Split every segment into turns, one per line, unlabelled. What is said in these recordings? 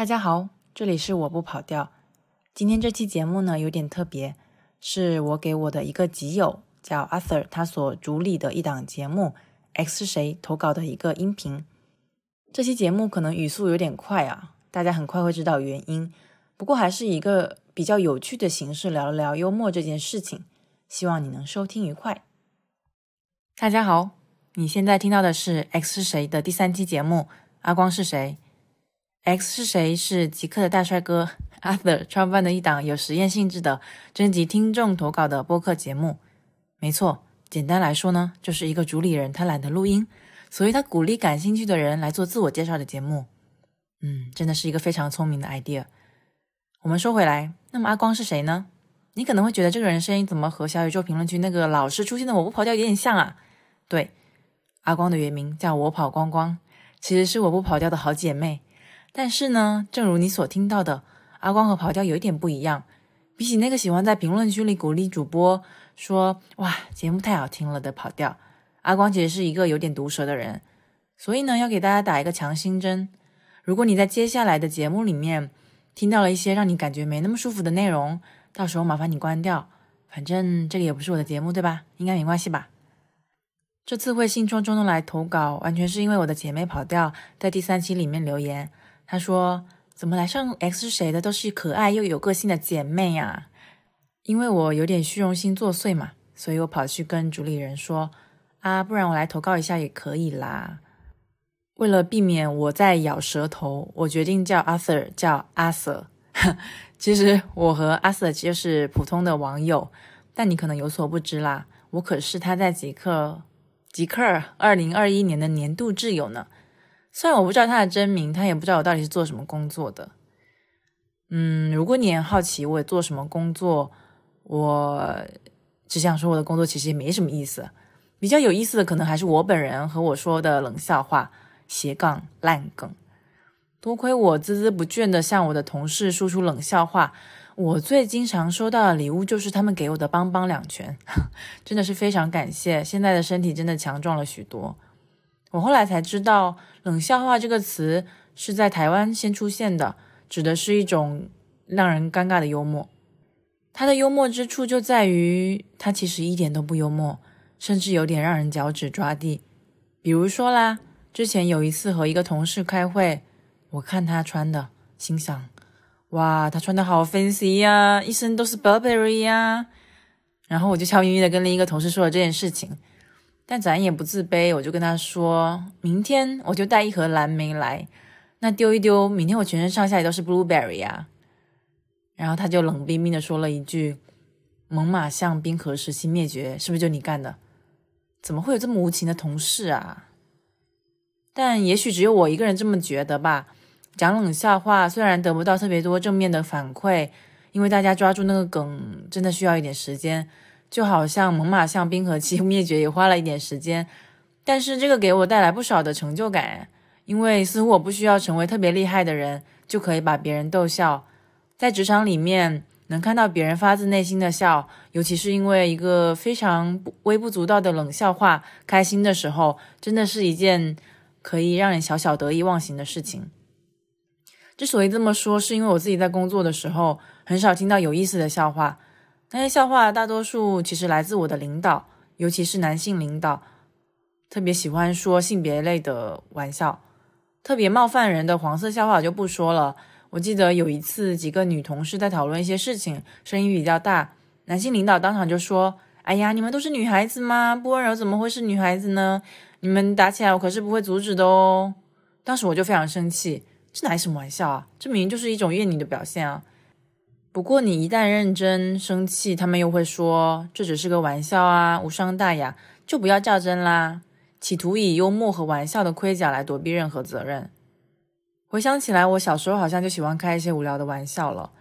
大家好，这里是我不跑调。今天这期节目呢有点特别，是我给我的一个集友叫 Arthur，他所主理的一档节目《X 是谁》投稿的一个音频。这期节目可能语速有点快啊，大家很快会知道原因。不过还是一个比较有趣的形式聊了聊幽默这件事情，希望你能收听愉快。大家好，你现在听到的是《X 是谁》的第三期节目，阿光是谁？X 是谁？是极客的大帅哥 Arthur 创办的一档有实验性质的征集听众投稿的播客节目。没错，简单来说呢，就是一个主理人他懒得录音，所以他鼓励感兴趣的人来做自我介绍的节目。嗯，真的是一个非常聪明的 idea。我们说回来，那么阿光是谁呢？你可能会觉得这个人声音怎么和小宇宙评论区那个老是出现的我不跑调有点像啊？对，阿光的原名叫我跑光光，其实是我不跑调的好姐妹。但是呢，正如你所听到的，阿光和跑调有一点不一样。比起那个喜欢在评论区里鼓励主播说“哇，节目太好听了”的跑调，阿光其实是一个有点毒舌的人。所以呢，要给大家打一个强心针：如果你在接下来的节目里面听到了一些让你感觉没那么舒服的内容，到时候麻烦你关掉。反正这个也不是我的节目，对吧？应该没关系吧？这次会兴冲冲的来投稿，完全是因为我的姐妹跑调在第三期里面留言。他说：“怎么来上 X 是谁的都是可爱又有个性的姐妹呀？因为我有点虚荣心作祟嘛，所以我跑去跟主理人说：啊，不然我来投稿一下也可以啦。为了避免我在咬舌头，我决定叫 Arthur 叫阿 Sir。其实我和阿 Sir 就是普通的网友，但你可能有所不知啦，我可是他在极客极客二零二一年的年度挚友呢。”虽然我不知道他的真名，他也不知道我到底是做什么工作的。嗯，如果你很好奇我做什么工作，我只想说我的工作其实也没什么意思。比较有意思的可能还是我本人和我说的冷笑话、斜杠烂梗。多亏我孜孜不倦的向我的同事输出冷笑话，我最经常收到的礼物就是他们给我的邦邦两拳，真的是非常感谢。现在的身体真的强壮了许多。我后来才知道，“冷笑话”这个词是在台湾先出现的，指的是一种让人尴尬的幽默。它的幽默之处就在于，它其实一点都不幽默，甚至有点让人脚趾抓地。比如说啦，之前有一次和一个同事开会，我看他穿的，心想：哇，他穿的好 fancy 呀，一身都是 Burberry 呀。然后我就悄咪咪的跟另一个同事说了这件事情。但咱也不自卑，我就跟他说，明天我就带一盒蓝莓来，那丢一丢，明天我全身上下也都是 blueberry 啊。然后他就冷冰冰的说了一句：“猛犸象冰河时期灭绝，是不是就你干的？怎么会有这么无情的同事啊？”但也许只有我一个人这么觉得吧。讲冷笑话虽然得不到特别多正面的反馈，因为大家抓住那个梗真的需要一点时间。就好像猛犸象冰河期灭绝也花了一点时间，但是这个给我带来不少的成就感，因为似乎我不需要成为特别厉害的人就可以把别人逗笑。在职场里面能看到别人发自内心的笑，尤其是因为一个非常微不足道的冷笑话开心的时候，真的是一件可以让人小小得意忘形的事情。之所以这么说，是因为我自己在工作的时候很少听到有意思的笑话。那些笑话大多数其实来自我的领导，尤其是男性领导，特别喜欢说性别类的玩笑，特别冒犯人的黄色笑话就不说了。我记得有一次，几个女同事在讨论一些事情，声音比较大，男性领导当场就说：“哎呀，你们都是女孩子吗？不温柔怎么会是女孩子呢？你们打起来，我可是不会阻止的哦。”当时我就非常生气，这哪是什么玩笑啊？这明明就是一种怨女的表现啊！不过，你一旦认真生气，他们又会说这只是个玩笑啊，无伤大雅，就不要较真啦。企图以幽默和玩笑的盔甲来躲避任何责任。回想起来，我小时候好像就喜欢开一些无聊的玩笑了，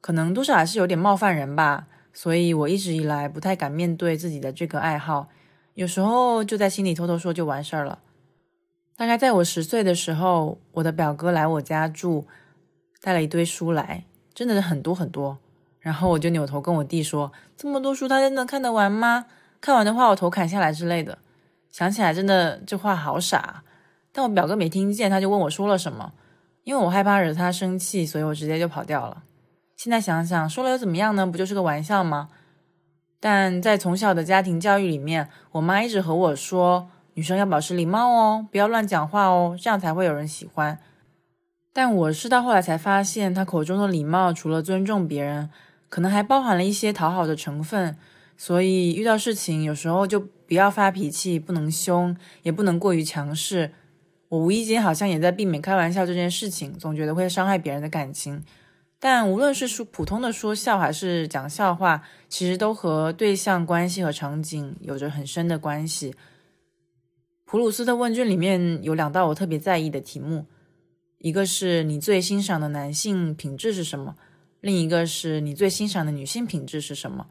可能多少还是有点冒犯人吧。所以我一直以来不太敢面对自己的这个爱好，有时候就在心里偷偷说就完事儿了。大概在我十岁的时候，我的表哥来我家住，带了一堆书来。真的是很多很多，然后我就扭头跟我弟说：“这么多书，他真的看得完吗？看完的话，我头砍下来之类的。”想起来真的这话好傻，但我表哥没听见，他就问我说了什么。因为我害怕惹他生气，所以我直接就跑掉了。现在想想，说了又怎么样呢？不就是个玩笑吗？但在从小的家庭教育里面，我妈一直和我说，女生要保持礼貌哦，不要乱讲话哦，这样才会有人喜欢。但我是到后来才发现，他口中的礼貌，除了尊重别人，可能还包含了一些讨好的成分。所以遇到事情，有时候就不要发脾气，不能凶，也不能过于强势。我无意间好像也在避免开玩笑这件事情，总觉得会伤害别人的感情。但无论是说普通的说笑还是讲笑话，其实都和对象关系和场景有着很深的关系。普鲁斯特问卷里面有两道我特别在意的题目，一个是你最欣赏的男性品质是什么，另一个是你最欣赏的女性品质是什么。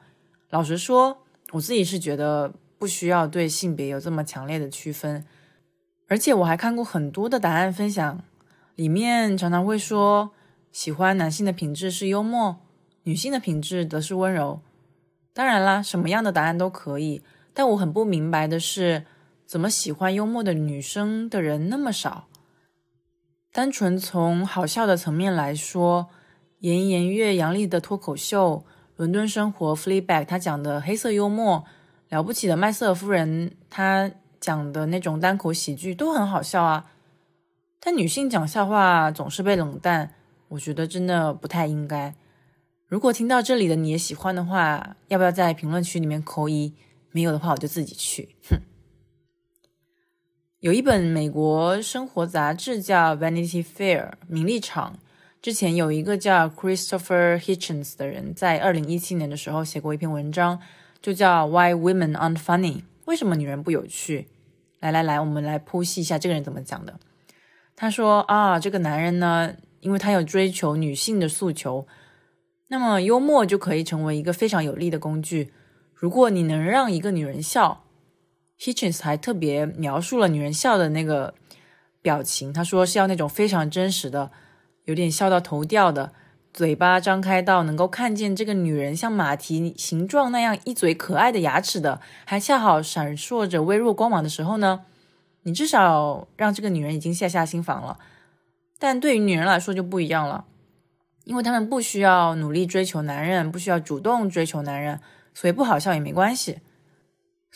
老实说，我自己是觉得不需要对性别有这么强烈的区分，而且我还看过很多的答案分享，里面常常会说。喜欢男性的品质是幽默，女性的品质则是温柔。当然啦，什么样的答案都可以。但我很不明白的是，怎么喜欢幽默的女生的人那么少？单纯从好笑的层面来说，严颜悦、杨丽的脱口秀，《伦敦生活》Fleabag 他讲的黑色幽默，了不起的麦瑟尔夫人她讲的那种单口喜剧都很好笑啊。但女性讲笑话总是被冷淡。我觉得真的不太应该。如果听到这里的你也喜欢的话，要不要在评论区里面扣一？没有的话，我就自己去。哼。有一本美国生活杂志叫《Vanity Fair》名利场，之前有一个叫 Christopher Hitchens 的人，在二零一七年的时候写过一篇文章，就叫《Why Women Aren't Funny》，为什么女人不有趣？来来来，我们来剖析一下这个人怎么讲的。他说啊，这个男人呢。因为他有追求女性的诉求，那么幽默就可以成为一个非常有力的工具。如果你能让一个女人笑，Hitchens 还特别描述了女人笑的那个表情，他说是要那种非常真实的，有点笑到头掉的，嘴巴张开到能够看见这个女人像马蹄形状那样一嘴可爱的牙齿的，还恰好闪烁着微弱光芒的时候呢，你至少让这个女人已经卸下心防了。但对于女人来说就不一样了，因为她们不需要努力追求男人，不需要主动追求男人，所以不好笑也没关系。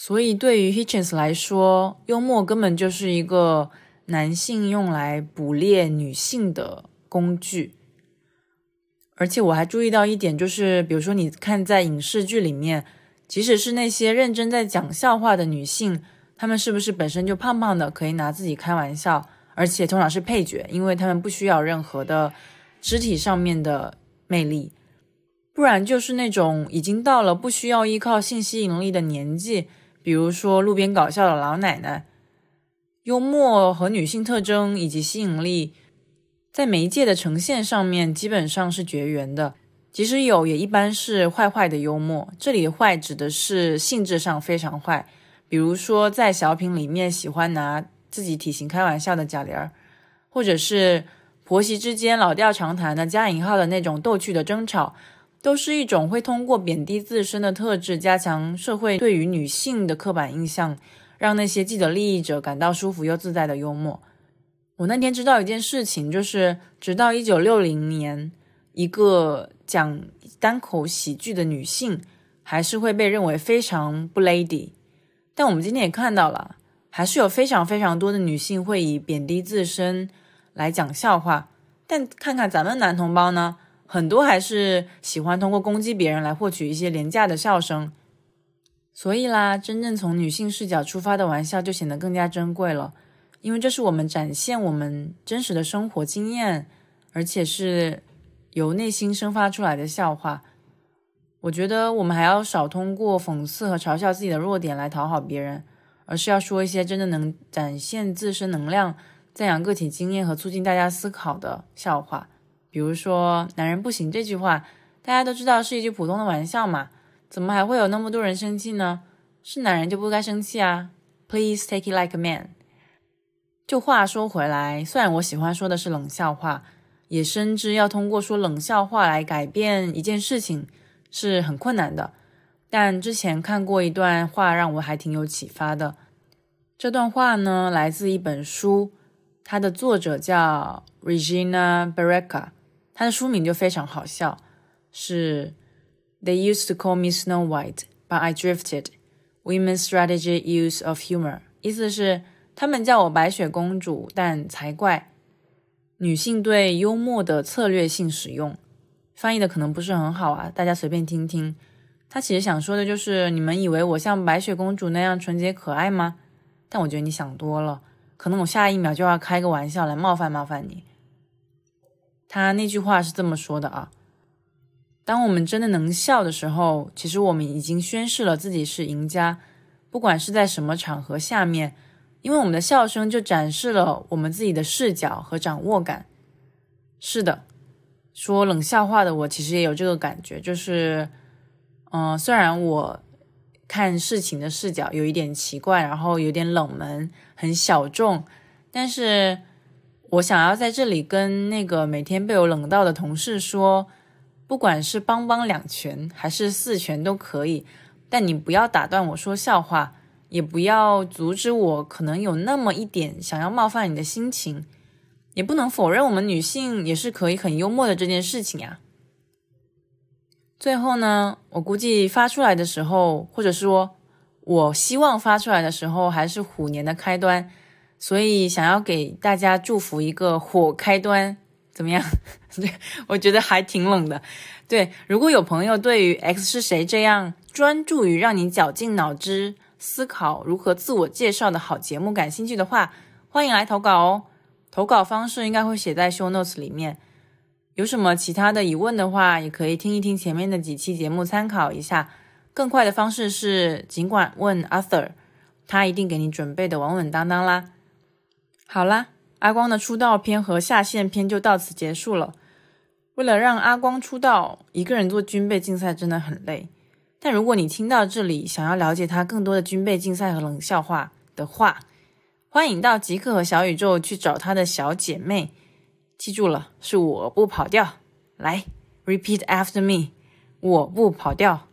所以对于 Hitchens 来说，幽默根本就是一个男性用来捕猎女性的工具。而且我还注意到一点，就是比如说你看在影视剧里面，即使是那些认真在讲笑话的女性，她们是不是本身就胖胖的，可以拿自己开玩笑？而且通常是配角，因为他们不需要任何的肢体上面的魅力，不然就是那种已经到了不需要依靠性吸引力的年纪，比如说路边搞笑的老奶奶。幽默和女性特征以及吸引力在媒介的呈现上面基本上是绝缘的，即使有，也一般是坏坏的幽默。这里的坏指的是性质上非常坏，比如说在小品里面喜欢拿。自己体型开玩笑的贾玲儿，或者是婆媳之间老调常谈的加引号的那种逗趣的争吵，都是一种会通过贬低自身的特质，加强社会对于女性的刻板印象，让那些既得利益者感到舒服又自在的幽默。我那天知道一件事情，就是直到一九六零年，一个讲单口喜剧的女性还是会被认为非常不 lady，但我们今天也看到了。还是有非常非常多的女性会以贬低自身来讲笑话，但看看咱们男同胞呢，很多还是喜欢通过攻击别人来获取一些廉价的笑声。所以啦，真正从女性视角出发的玩笑就显得更加珍贵了，因为这是我们展现我们真实的生活经验，而且是由内心生发出来的笑话。我觉得我们还要少通过讽刺和嘲笑自己的弱点来讨好别人。而是要说一些真的能展现自身能量、赞扬个体经验和促进大家思考的笑话。比如说“男人不行”这句话，大家都知道是一句普通的玩笑嘛，怎么还会有那么多人生气呢？是男人就不该生气啊！Please take it like a man。就话说回来，虽然我喜欢说的是冷笑话，也深知要通过说冷笑话来改变一件事情是很困难的。但之前看过一段话，让我还挺有启发的。这段话呢，来自一本书，它的作者叫 Regina Barreca，它的书名就非常好笑，是 They used to call me Snow White, but I drifted. Women's strategy use of humor，意思是他们叫我白雪公主，但才怪，女性对幽默的策略性使用。翻译的可能不是很好啊，大家随便听听。他其实想说的就是，你们以为我像白雪公主那样纯洁可爱吗？但我觉得你想多了，可能我下一秒就要开个玩笑来冒犯冒犯你。他那句话是这么说的啊：当我们真的能笑的时候，其实我们已经宣示了自己是赢家，不管是在什么场合下面，因为我们的笑声就展示了我们自己的视角和掌握感。是的，说冷笑话的我其实也有这个感觉，就是，嗯，虽然我。看事情的视角有一点奇怪，然后有点冷门，很小众。但是我想要在这里跟那个每天被我冷到的同事说，不管是邦邦两拳还是四拳都可以，但你不要打断我说笑话，也不要阻止我可能有那么一点想要冒犯你的心情，也不能否认我们女性也是可以很幽默的这件事情呀。最后呢，我估计发出来的时候，或者说，我希望发出来的时候，还是虎年的开端，所以想要给大家祝福一个火开端，怎么样？我觉得还挺冷的。对，如果有朋友对于 X 是谁这样专注于让你绞尽脑汁思考如何自我介绍的好节目感兴趣的话，欢迎来投稿哦。投稿方式应该会写在 Show Notes 里面。有什么其他的疑问的话，也可以听一听前面的几期节目，参考一下。更快的方式是，尽管问 Arthur，他一定给你准备的稳稳当当啦。好啦，阿光的出道篇和下线篇就到此结束了。为了让阿光出道，一个人做军备竞赛真的很累。但如果你听到这里，想要了解他更多的军备竞赛和冷笑话的话，欢迎到极客和小宇宙去找他的小姐妹。记住了，是我不跑调。来，repeat after me，我不跑调。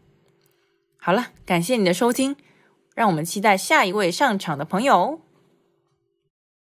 好了，感谢你的收听，让我们期待下一位上场的朋友。